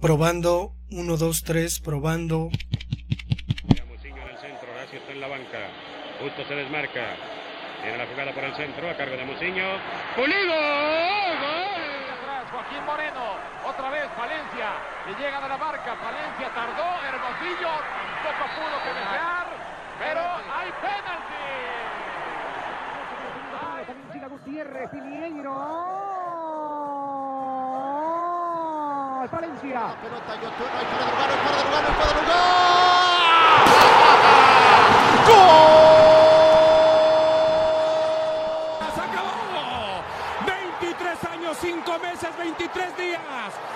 Probando, 1, 2, 3, probando. Muciño en el centro, Horacio está en la banca. Justo se desmarca. Tiene la jugada por el centro, a cargo de Muciño. ¡Pulido! ¡Gol! Atrás, Joaquín Moreno. Otra vez Valencia. Le llega de la marca. Valencia tardó. Hermosillo poco pudo que desear. Pero hay penalti. Gutiérrez, Piñeiro. Valencia. La pelota fuera de lugar. ¡Gol! ¡Se acabó! 23 años, 5 meses, 23 días,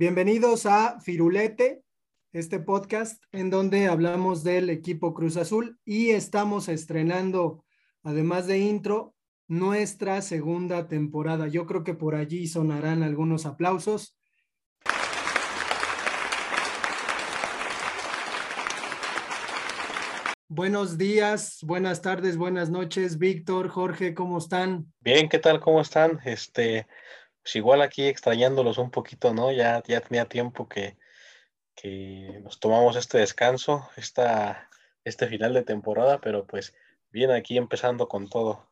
Bienvenidos a Firulete, este podcast en donde hablamos del equipo Cruz Azul y estamos estrenando, además de intro, nuestra segunda temporada. Yo creo que por allí sonarán algunos aplausos. Buenos días, buenas tardes, buenas noches, Víctor, Jorge, ¿cómo están? Bien, ¿qué tal? ¿Cómo están? Este, pues igual aquí extrañándolos un poquito, ¿no? Ya, ya tenía tiempo que, que nos tomamos este descanso, esta, este final de temporada, pero pues bien aquí empezando con todo.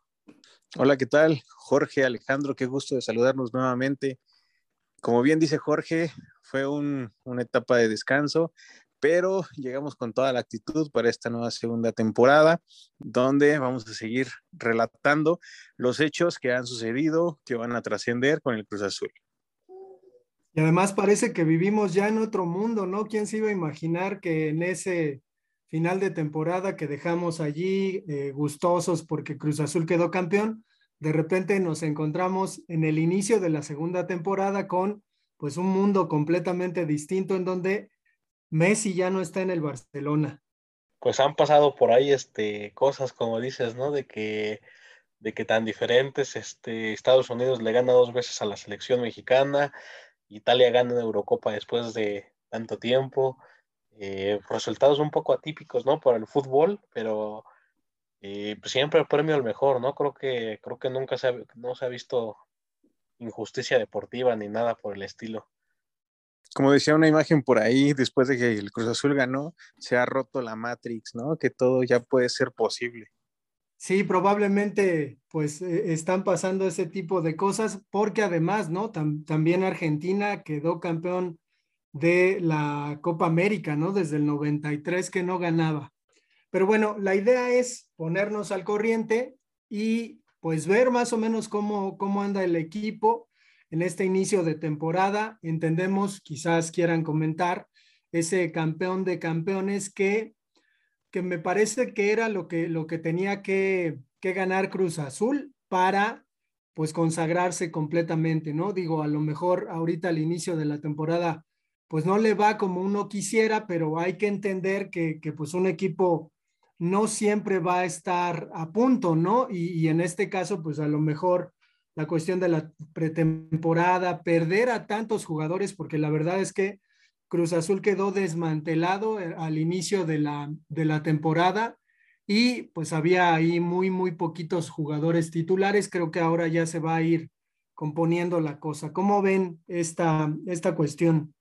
Hola, ¿qué tal? Jorge, Alejandro, qué gusto de saludarnos nuevamente. Como bien dice Jorge, fue un, una etapa de descanso, pero llegamos con toda la actitud para esta nueva segunda temporada, donde vamos a seguir relatando los hechos que han sucedido, que van a trascender con el Cruz Azul. Y además parece que vivimos ya en otro mundo, ¿no? ¿Quién se iba a imaginar que en ese final de temporada que dejamos allí eh, gustosos porque Cruz Azul quedó campeón, de repente nos encontramos en el inicio de la segunda temporada con pues un mundo completamente distinto en donde Messi ya no está en el Barcelona. Pues han pasado por ahí este, cosas, como dices, ¿no? De que, de que tan diferentes, este, Estados Unidos le gana dos veces a la selección mexicana, Italia gana en Eurocopa después de tanto tiempo, eh, resultados un poco atípicos, ¿no? Por el fútbol, pero eh, pues siempre el premio al mejor, ¿no? Creo que, creo que nunca se no se ha visto injusticia deportiva ni nada por el estilo como decía una imagen por ahí, después de que el Cruz Azul ganó, se ha roto la Matrix, ¿no? Que todo ya puede ser posible. Sí, probablemente pues están pasando ese tipo de cosas porque además, ¿no? Tam también Argentina quedó campeón de la Copa América, ¿no? Desde el 93 que no ganaba. Pero bueno, la idea es ponernos al corriente y pues ver más o menos cómo, cómo anda el equipo, en este inicio de temporada. Entendemos, quizás quieran comentar, ese campeón de campeones que, que me parece que era lo que, lo que tenía que, que ganar Cruz Azul para pues consagrarse completamente, ¿no? Digo, a lo mejor ahorita al inicio de la temporada pues no le va como uno quisiera, pero hay que entender que, que pues un equipo no siempre va a estar a punto, ¿no? Y, y en este caso pues a lo mejor la cuestión de la pretemporada, perder a tantos jugadores, porque la verdad es que Cruz Azul quedó desmantelado eh, al inicio de la, de la temporada y pues había ahí muy, muy poquitos jugadores titulares. Creo que ahora ya se va a ir componiendo la cosa. ¿Cómo ven esta, esta cuestión?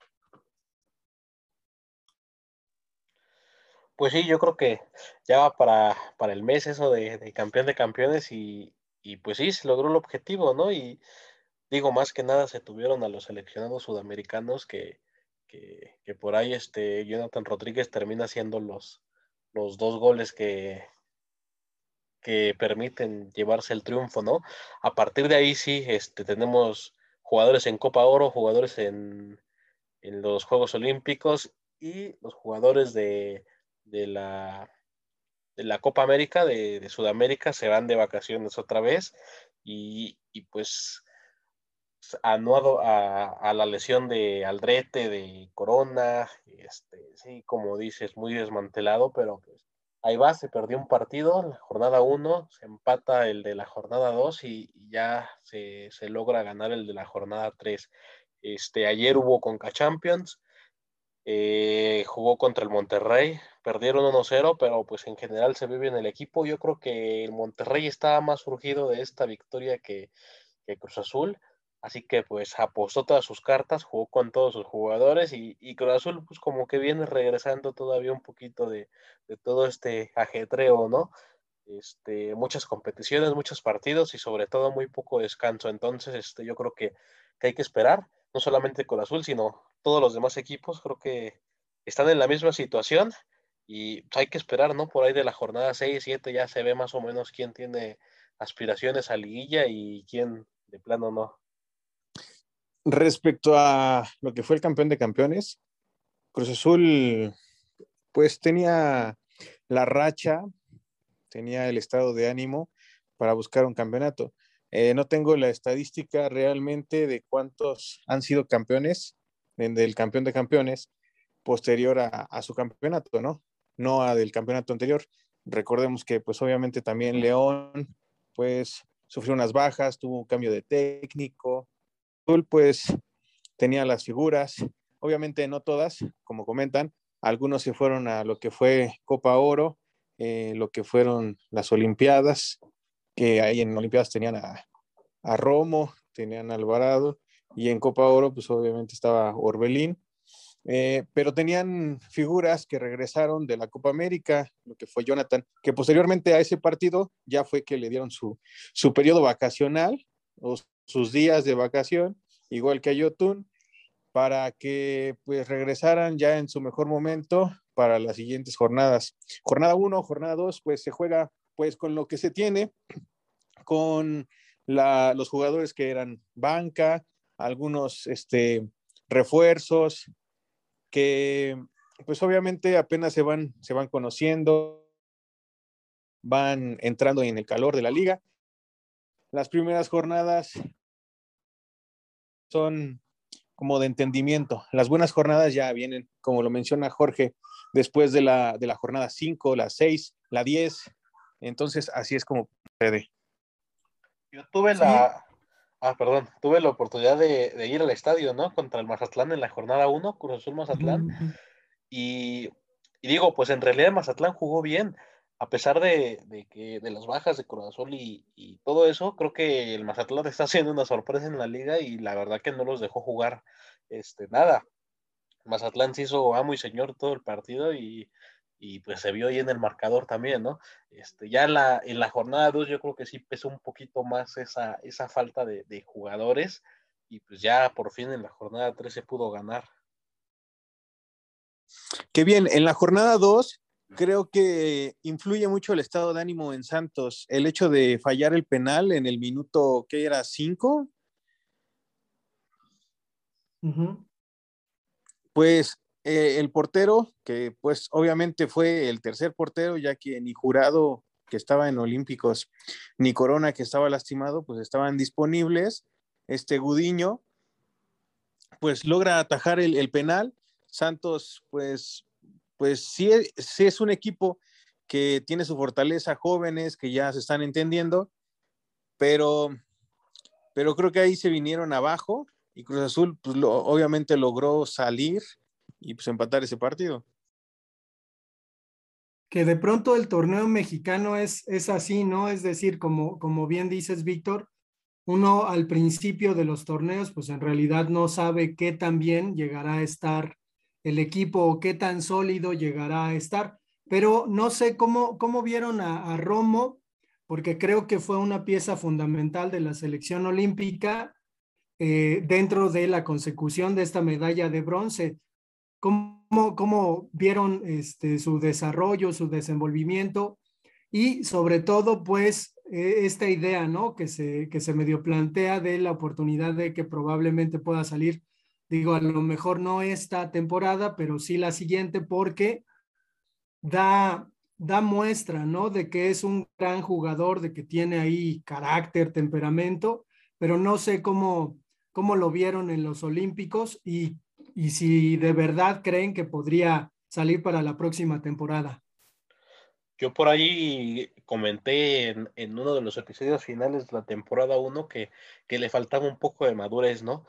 Pues sí, yo creo que ya va para, para el mes eso de, de campeón de campeones y, y pues sí, se logró el objetivo, ¿no? Y digo, más que nada se tuvieron a los seleccionados sudamericanos que, que, que por ahí este Jonathan Rodríguez termina haciendo los, los dos goles que, que permiten llevarse el triunfo, ¿no? A partir de ahí sí, este, tenemos jugadores en Copa Oro, jugadores en, en los Juegos Olímpicos y los jugadores de, de la, de la Copa América, de, Sudamérica, se van de vacaciones otra vez y, pues a, a, la lesión de Aldrete, de Corona, este, sí, como dices, muy desmantelado, pero pues ahí va, se perdió un partido, la jornada 1, se empata el de la jornada 2 y, ya se, se, logra ganar el de la jornada 3. Este, ayer hubo Conca Champions, eh, jugó contra el Monterrey, perdieron 1-0, pero pues en general se vive en el equipo. Yo creo que el Monterrey estaba más surgido de esta victoria que, Cruz Azul, así que pues apostó todas sus cartas, jugó con todos sus jugadores y, Cruz Azul pues como que viene regresando todavía un poquito de, todo este ajetreo, ¿no? Este, muchas competiciones, muchos partidos y sobre todo muy poco descanso. Entonces, este, yo creo que, que hay que esperar no solamente con Azul, sino todos los demás equipos, creo que están en la misma situación y hay que esperar, ¿no? Por ahí de la jornada 6, 7 ya se ve más o menos quién tiene aspiraciones a liguilla y quién de plano no. Respecto a lo que fue el campeón de campeones, Cruz Azul pues tenía la racha, tenía el estado de ánimo para buscar un campeonato. Eh, no tengo la estadística realmente de cuántos han sido campeones, del campeón de campeones, posterior a, su campeonato, ¿no? No a del campeonato anterior. Recordemos que, pues obviamente también León, pues sufrió unas bajas, tuvo un cambio de técnico, pues tenía las figuras, obviamente no todas, como comentan, algunos se fueron a lo que fue Copa Oro, eh, lo que fueron las Olimpiadas, que ahí en Olimpiadas tenían a, Romo, tenían a Alvarado, y en Copa Oro, pues obviamente estaba Orbelín, eh, pero tenían figuras que regresaron de la Copa América, lo que fue Jonathan, que posteriormente a ese partido ya fue que le dieron su, su periodo vacacional o sus días de vacación, igual que a Yotun, para que pues regresaran ya en su mejor momento para las siguientes jornadas. Jornada 1, jornada 2, pues se juega pues con lo que se tiene, con los jugadores que eran banca, algunos este, refuerzos, que pues obviamente apenas se van, se van conociendo, van entrando en el calor de la liga. Las primeras jornadas son como de entendimiento. Las buenas jornadas ya vienen, como lo menciona Jorge, después de la, de la jornada 5, la 6, la 10, entonces, así es como puede. Yo tuve la, ah, perdón, tuve la oportunidad de, ir al estadio, ¿no? Contra el Mazatlán en la jornada 1, Cruz Azul Mazatlán. y, digo, pues en realidad Mazatlán jugó bien, a pesar de, que de las bajas de Cruz Azul y, y, todo eso, creo que el Mazatlán está haciendo una sorpresa en la liga y la verdad que no los dejó jugar este, nada. Mazatlán se hizo amo y señor todo el partido y, y pues se vio ahí en el marcador también, ¿no? Este, ya en la, en la jornada 2 yo creo que sí pesó un poquito más esa, esa falta de, jugadores y pues ya por fin en la jornada 3 se pudo ganar. Qué bien, en la jornada 2 creo que influye mucho el estado de ánimo en Santos, el hecho de fallar el penal en el minuto, ¿qué era? ¿5? Pues eh, el portero, que pues obviamente fue el tercer portero, ya que ni jurado que estaba en Olímpicos, ni Corona que estaba lastimado, pues estaban disponibles. Este Gudiño, pues logra atajar el, penal. Santos, pues, pues sí, sí es un equipo que tiene su fortaleza, jóvenes que ya se están entendiendo, pero, pero creo que ahí se vinieron abajo y Cruz Azul, pues obviamente logró salir y pues empatar ese partido. Que de pronto el torneo mexicano es, es así, ¿no? Es decir, como, como bien dices, Víctor, uno al principio de los torneos, pues en realidad no sabe qué tan bien llegará a estar el equipo o qué tan sólido llegará a estar. Pero no sé cómo, cómo vieron a, Romo, porque creo que fue una pieza fundamental de la selección olímpica eh, dentro de la consecución de esta medalla de bronce. ¿Cómo, cómo vieron este, su desarrollo, su desenvolvimiento? Y sobre todo, pues, e, esta idea, ¿no? Que se, que se medio plantea de la oportunidad de que probablemente pueda salir, digo, a lo mejor no esta temporada, pero sí la siguiente, porque da, da muestra, ¿no? De que es un gran jugador, de que tiene ahí carácter, temperamento, pero no sé cómo, cómo lo vieron en los Olímpicos y, y si de verdad creen que podría salir para la próxima temporada. Yo por ahí comenté en, uno de los episodios finales de la temporada 1 que, que le faltaba un poco de madurez, ¿no?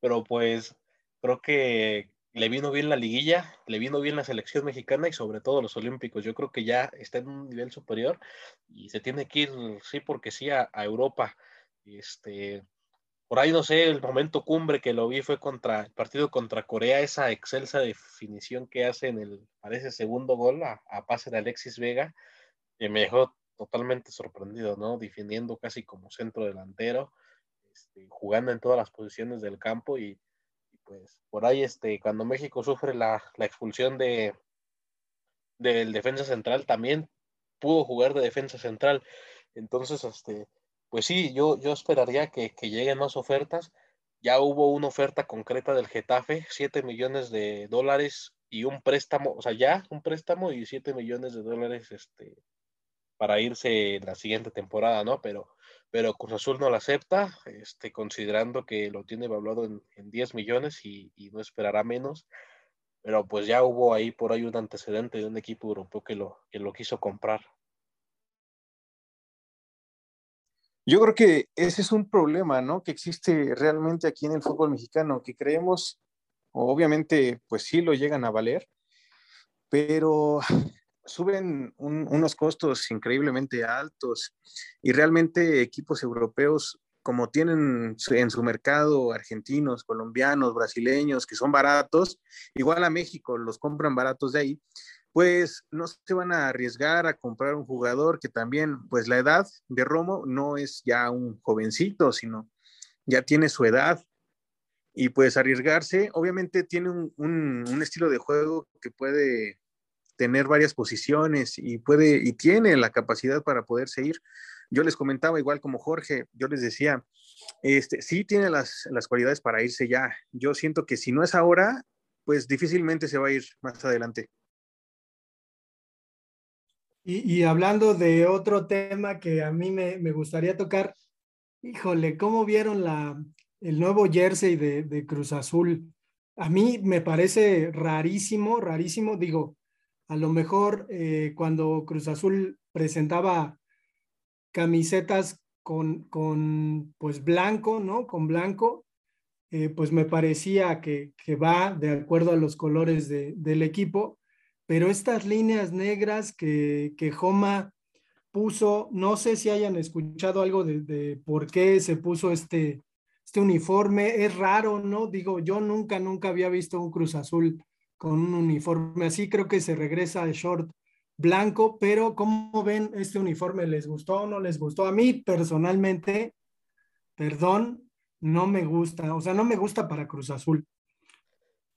Pero pues creo que le vino bien la liguilla, le vino bien la selección mexicana y sobre todo los olímpicos. Yo creo que ya está en un nivel superior y se tiene que ir, sí, porque sí, a, a Europa. Este, por ahí no sé, el momento cumbre que lo vi fue contra el partido contra Corea, esa excelsa definición que hace en el, parece, segundo gol a, pase de Alexis Vega, que me dejó totalmente sorprendido, ¿no? Definiendo casi como centro delantero, este, jugando en todas las posiciones del campo y, pues por ahí, este, cuando México sufre la, expulsión de del defensa central, también pudo jugar de defensa central. Entonces, este, pues sí, yo, yo esperaría que, lleguen más ofertas. Ya hubo una oferta concreta del Getafe, 7 millones de dólares y un préstamo, o sea, ya un préstamo y 7 millones de dólares este, para irse la siguiente temporada, ¿no? Pero, pero Cruz Azul no la acepta, este, considerando que lo tiene evaluado en, en 10 millones y, y, no esperará menos. Pero pues ya hubo ahí por ahí un antecedente de un equipo europeo que lo, que lo quiso comprar. Yo creo que ese es un problema, ¿no? Que existe realmente aquí en el fútbol mexicano, que creemos, obviamente, pues sí lo llegan a valer, pero suben unos costos increíblemente altos y realmente equipos europeos como tienen en su mercado argentinos, colombianos, brasileños, que son baratos, igual a México los compran baratos de ahí, pues no se van a arriesgar a comprar un jugador que también, pues la edad de Romo no es ya un jovencito, sino ya tiene su edad. Y pues arriesgarse, obviamente tiene un, estilo de juego que puede tener varias posiciones y puede y tiene la capacidad para poderse ir. Yo les comentaba igual como Jorge, yo les decía, este sí tiene las, las cualidades para irse ya. Yo siento que si no es ahora, pues difícilmente se va a ir más adelante. Y, hablando de otro tema que a mí me, gustaría tocar, híjole, ¿cómo vieron la, el nuevo jersey de, Cruz Azul? A mí me parece rarísimo, rarísimo. Digo, a lo mejor eh, cuando Cruz Azul presentaba camisetas con, con pues blanco, ¿no? Con blanco, eh, pues me parecía que, que, va de acuerdo a los colores del equipo pero estas líneas negras que, que Joma puso, no sé si hayan escuchado algo de, por qué se puso este, este uniforme, es raro, ¿no? Digo, yo nunca, nunca había visto un Cruz Azul con un uniforme así, creo que se regresa al short blanco, pero ¿cómo ven este uniforme? ¿Les gustó o no les gustó? A mí personalmente, perdón, no me gusta, o sea, no me gusta para Cruz Azul.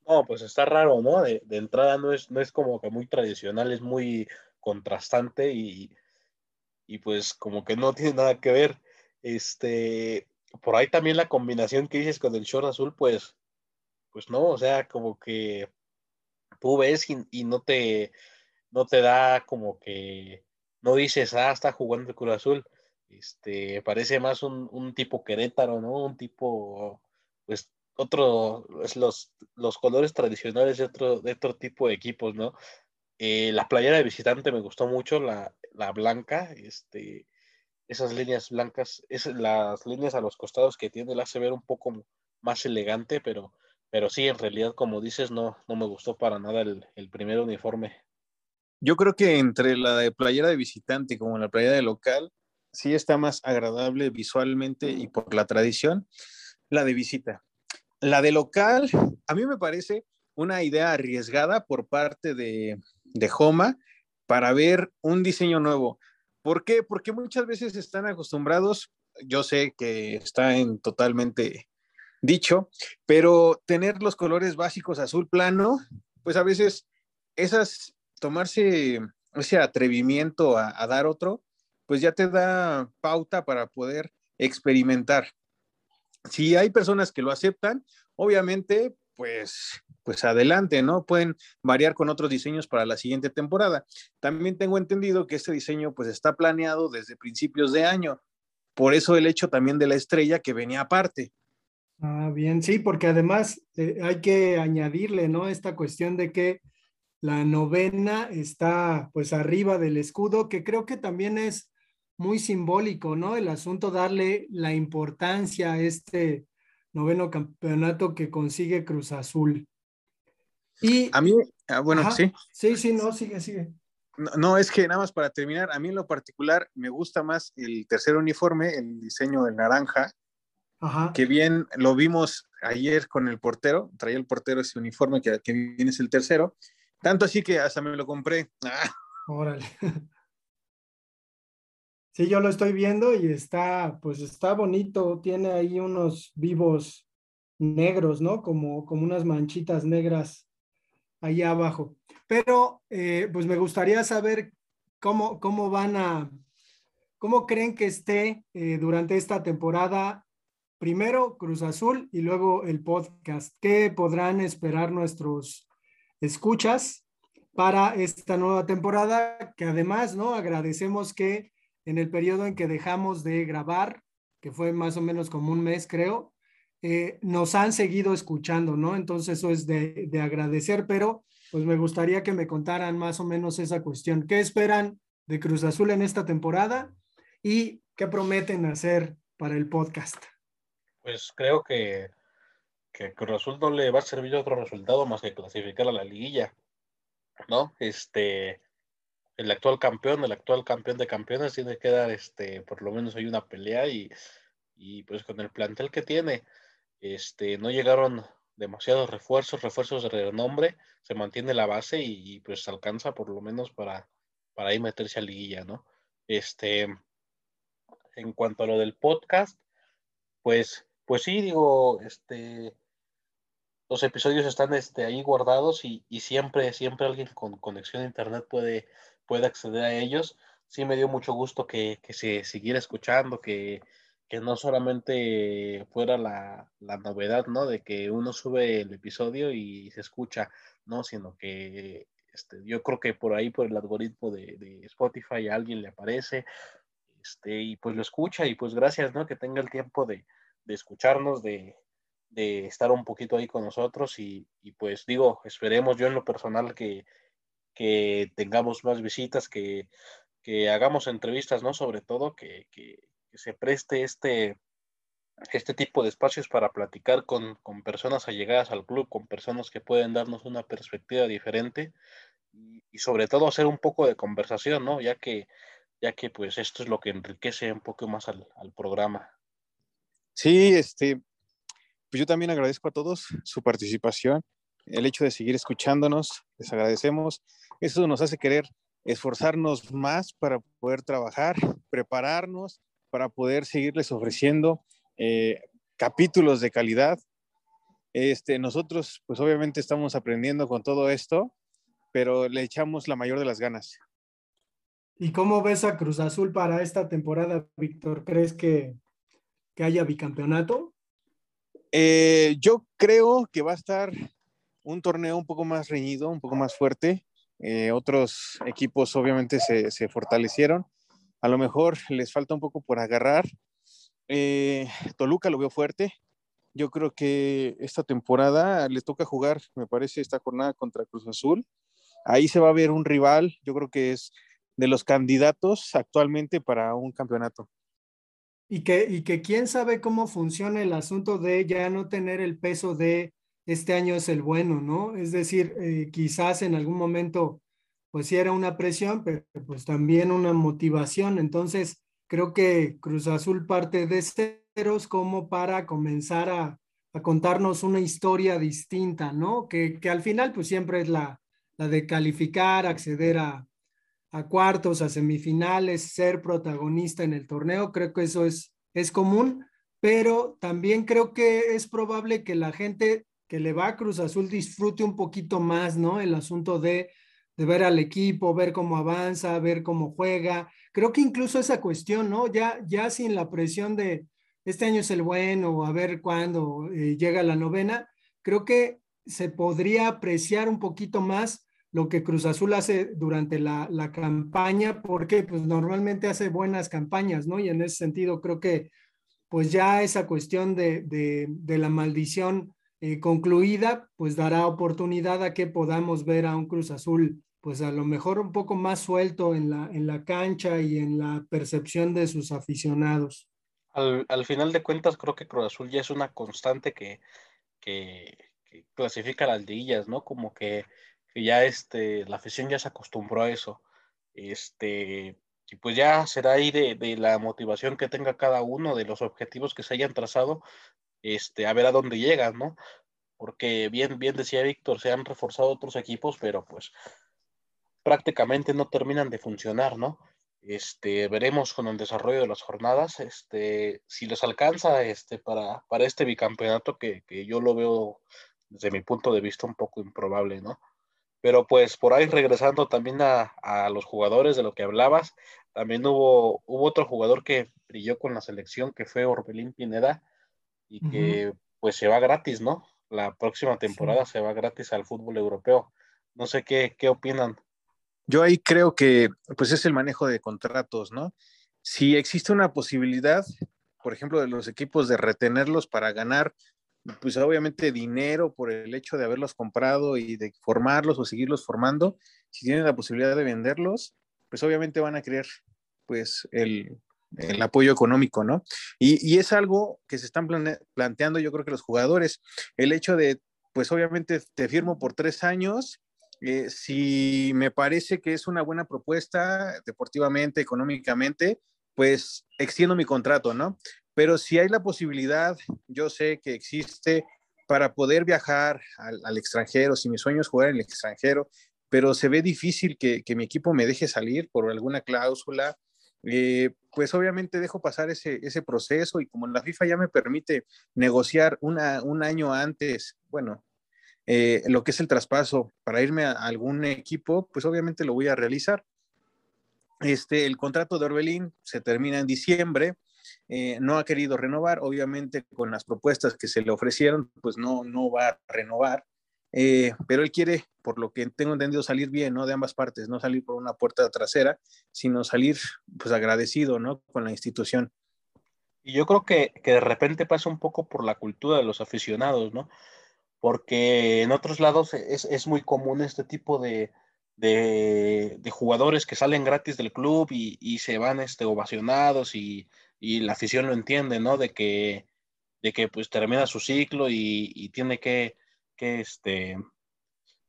No, pues está raro, ¿no? De, entrada no es, no es como que muy tradicional, es muy contrastante y, y pues como que no tiene nada que ver. Este, por ahí también la combinación que dices con el short azul, pues, pues no, o sea, como que tú ves y, no te, no te da como que, no dices, ah, está jugando el Cruz Azul. Este, parece más un, un tipo Querétaro, ¿no? Un tipo, pues, otro, los, los colores tradicionales de otro, de otro tipo de equipos, ¿no? Eh, la playera de visitante me gustó mucho, la, la blanca, este, esas líneas blancas, es, las líneas a los costados que tiene la hace ver un poco más elegante, pero, pero sí, en realidad, como dices, no, no me gustó para nada el, el primer uniforme. Yo creo que entre la de playera de visitante como la playera de local, sí está más agradable visualmente y por la tradición, la de visita. La de local, a mí me parece una idea arriesgada por parte de, de Homa para ver un diseño nuevo. ¿Por qué? Porque muchas veces están acostumbrados, yo sé que está en totalmente dicho, pero tener los colores básicos azul plano, pues a veces esas, tomarse ese atrevimiento a, a dar otro, pues ya te da pauta para poder experimentar si hay personas que lo aceptan, obviamente, pues pues adelante, ¿no? Pueden variar con otros diseños para la siguiente temporada. También tengo entendido que este diseño pues está planeado desde principios de año. Por eso el hecho también de la estrella que venía aparte. Ah, bien, sí, porque además eh, hay que añadirle, ¿no? Esta cuestión de que la novena está pues arriba del escudo, que creo que también es muy simbólico, ¿no? El asunto darle la importancia a este noveno campeonato que consigue Cruz Azul. Y a mí, ah, bueno, sí. Sí, sí, no, sigue, sigue. No, es que nada más para terminar, a mí en lo particular me gusta más el tercer uniforme, el diseño del naranja, Ajá. que bien lo vimos ayer con el portero, traía el portero ese uniforme que, que viene es el tercero, tanto así que hasta me lo compré. Órale. Sí, yo lo estoy viendo y está, pues está bonito, tiene ahí unos vivos negros, ¿no? Como, como unas manchitas negras ahí abajo. Pero, eh, pues me gustaría saber cómo, cómo van a, cómo creen que esté eh, durante esta temporada, primero Cruz Azul y luego el podcast. ¿Qué podrán esperar nuestros escuchas para esta nueva temporada? Que además, ¿no? Agradecemos que en el periodo en que dejamos de grabar, que fue más o menos como un mes, creo, eh, nos han seguido escuchando, ¿no? Entonces eso es de, de, agradecer, pero pues me gustaría que me contaran más o menos esa cuestión. ¿Qué esperan de Cruz Azul en esta temporada y qué prometen hacer para el podcast? Pues creo que, que Cruz Azul no le va a servir otro resultado más que clasificar a la liguilla, ¿no? Este, el actual campeón, el actual campeón de campeones tiene que dar, este, por lo menos hay una pelea y, y pues con el plantel que tiene, este, no llegaron demasiados refuerzos, refuerzos de renombre, se mantiene la base y, pues alcanza por lo menos para, para ahí meterse a liguilla, ¿no? Este, en cuanto a lo del podcast, pues, pues sí, digo, este, los episodios están este, ahí guardados y, y siempre, siempre alguien con conexión a internet puede puede acceder a ellos. Sí me dio mucho gusto que, se siguiera escuchando, que, no solamente fuera la, novedad, ¿no? De que uno sube el episodio y se escucha, ¿no? Sino que este, yo creo que por ahí, por el algoritmo de, Spotify, a alguien le aparece, este, y pues lo escucha, y pues gracias, ¿no? Que tenga el tiempo de, escucharnos, de, estar un poquito ahí con nosotros, y, y pues digo, esperemos yo en lo personal que, que tengamos más visitas, que, que hagamos entrevistas, ¿no? Sobre todo que, que, se preste este, este tipo de espacios para platicar con, con, personas allegadas al club, con personas que pueden darnos una perspectiva diferente y, sobre todo hacer un poco de conversación, ¿no? Ya que, ya que pues esto es lo que enriquece un poco más al, al programa. Sí, este, pues yo también agradezco a todos su participación, el hecho de seguir escuchándonos, les agradecemos eso nos hace querer esforzarnos más para poder trabajar, prepararnos, para poder seguirles ofreciendo eh, capítulos de calidad. Este, nosotros, pues obviamente estamos aprendiendo con todo esto, pero le echamos la mayor de las ganas. ¿Y cómo ves a Cruz Azul para esta temporada, Víctor? ¿Crees que, que haya bicampeonato? Eh, yo creo que va a estar un torneo un poco más reñido, un poco más fuerte. Eh, otros equipos obviamente se, fortalecieron. A lo mejor les falta un poco por agarrar. Eh, Toluca lo veo fuerte. Yo creo que esta temporada les toca jugar, me parece, esta jornada contra Cruz Azul. Ahí se va a ver un rival, yo creo que es de los candidatos actualmente para un campeonato. Y que, y que quién sabe cómo funciona el asunto de ya no tener el peso de este año es el bueno, ¿no? Es decir, eh, quizás en algún momento, pues sí era una presión, pero pues también una motivación. Entonces, creo que Cruz Azul parte de ceros como para comenzar a, contarnos una historia distinta, ¿no? Que, al final, pues siempre es la, la de calificar, acceder a, a cuartos, a semifinales, ser protagonista en el torneo. Creo que eso es, es común, pero también creo que es probable que la gente que le va a Cruz Azul disfrute un poquito más, ¿no? El asunto de, ver al equipo, ver cómo avanza, ver cómo juega. Creo que incluso esa cuestión, ¿no? Ya, ya sin la presión de este año es el bueno, a ver cuándo eh, llega la novena, creo que se podría apreciar un poquito más lo que Cruz Azul hace durante la, la, campaña, porque pues normalmente hace buenas campañas, ¿no? Y en ese sentido creo que pues ya esa cuestión de, de, de la maldición eh, concluida, pues dará oportunidad a que podamos ver a un Cruz Azul, pues a lo mejor un poco más suelto en la, en la cancha y en la percepción de sus aficionados. Al, al final de cuentas, creo que Cruz Azul ya es una constante que, que, que clasifica las liguillas, ¿no? Como que que ya este, la afición ya se acostumbró a eso. Este, y pues ya será ahí de, de, la motivación que tenga cada uno, de los objetivos que se hayan trazado, este, a ver a dónde llegan, ¿no? Porque bien, bien decía Víctor, se han reforzado otros equipos, pero pues prácticamente no terminan de funcionar, ¿no? Este, veremos con el desarrollo de las jornadas, este, si les alcanza este, para, para este bicampeonato que, que yo lo veo desde mi punto de vista un poco improbable, ¿no? Pero pues por ahí regresando también a, a, los jugadores de lo que hablabas, también hubo, hubo otro jugador que brilló con la selección, que fue Orbelín Pineda, y que uh -huh. pues se va gratis, ¿no? La próxima temporada sí. se va gratis al fútbol europeo. No sé qué, qué opinan. Yo ahí creo que pues es el manejo de contratos, ¿no? Si existe una posibilidad, por ejemplo, de los equipos de retenerlos para ganar pues obviamente dinero por el hecho de haberlos comprado y de formarlos o seguirlos formando, si tienen la posibilidad de venderlos, pues obviamente van a querer pues el, el apoyo económico, ¿no? Y, y, es algo que se están planteando yo creo que los jugadores, el hecho de pues obviamente te firmo por tres años, eh, si me parece que es una buena propuesta deportivamente, económicamente, pues extiendo mi contrato, ¿no? Pero si hay la posibilidad, yo sé que existe para poder viajar al, al, extranjero, si mi sueño es jugar en el extranjero, pero se ve difícil que, que mi equipo me deje salir por alguna cláusula, eh, pues obviamente dejo pasar ese, ese proceso y como la FIFA ya me permite negociar una, un año antes, bueno, eh, lo que es el traspaso para irme a algún equipo, pues obviamente lo voy a realizar. Este, el contrato de Orbelín se termina en diciembre, eh, no ha querido renovar, obviamente con las propuestas que se le ofrecieron, pues no, no va a renovar, eh, pero él quiere, por lo que tengo entendido, salir bien, ¿no? De ambas partes, no salir por una puerta trasera, sino salir, pues agradecido, ¿no? Con la institución. Y yo creo que, que de repente pasa un poco por la cultura de los aficionados, ¿no? Porque en otros lados es, es muy común este tipo de, de, de, jugadores que salen gratis del club y, se van este, ovacionados y, y, la afición lo entiende, ¿no? De que, de que pues termina su ciclo y, y tiene que, que, este,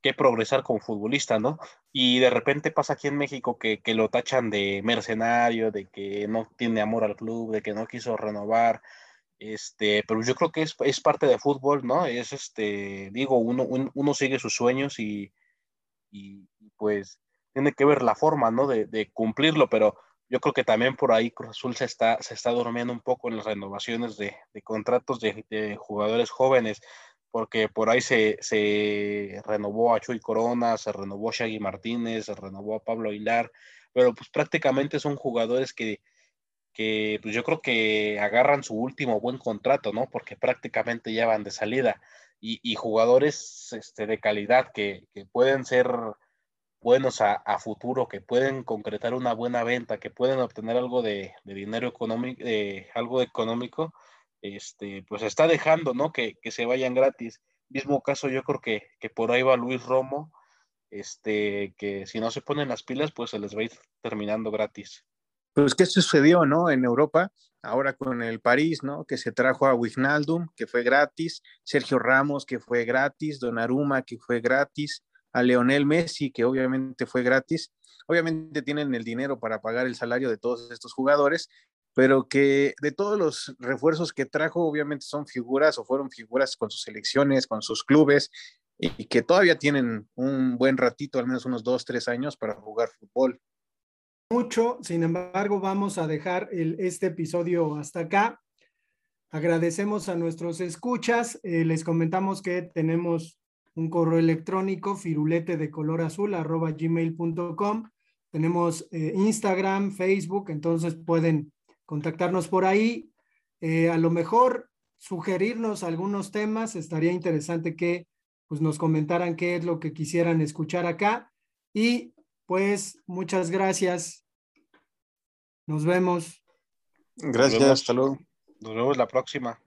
que progresar como futbolista, ¿no? Y de repente pasa aquí en México que, que, lo tachan de mercenario, de que no tiene amor al club, de que no quiso renovar, este, pero yo creo que es, es parte de fútbol, ¿no? Es este, digo, uno, un, uno sigue sus sueños y, y, pues tiene que ver la forma, ¿no? De, de, cumplirlo, pero yo creo que también por ahí Cruz Azul se está, se está durmiendo un poco en las renovaciones de, de contratos de, de, jugadores jóvenes, porque por ahí se, se renovó a Chuy Corona, se renovó Shaggy Martínez, se renovó a Pablo Aguilar, pero pues prácticamente son jugadores que, que pues yo creo que agarran su último buen contrato, ¿no? Porque prácticamente ya van de salida. Y, y jugadores este, de calidad que, que, pueden ser buenos a, a, futuro, que pueden concretar una buena venta, que pueden obtener algo de, de dinero económico, algo económico, este, pues está dejando, ¿no? Que, que, se vayan gratis. Mismo caso, yo creo que, que por ahí va Luis Romo, este, que si no se ponen las pilas, pues se les va a ir terminando gratis pues qué sucedió, ¿no? En Europa, ahora con el París, ¿no? Que se trajo a Wijnaldum, que fue gratis, Sergio Ramos, que fue gratis, Donnarumma, que fue gratis, a Leonel Messi, que obviamente fue gratis. Obviamente tienen el dinero para pagar el salario de todos estos jugadores, pero que de todos los refuerzos que trajo, obviamente son figuras o fueron figuras con sus selecciones, con sus clubes, y que todavía tienen un buen ratito, al menos unos dos, tres años para jugar fútbol mucho, sin embargo vamos a dejar el, este episodio hasta acá. Agradecemos a nuestros escuchas, eh, les comentamos que tenemos un correo electrónico firulete de color azul arroba gmail.com, tenemos eh, Instagram, Facebook, entonces pueden contactarnos por ahí, eh, a lo mejor sugerirnos algunos temas, estaría interesante que pues nos comentaran qué es lo que quisieran escuchar acá. Y pues muchas gracias. Nos vemos. Gracias, hasta luego. Nos vemos la próxima.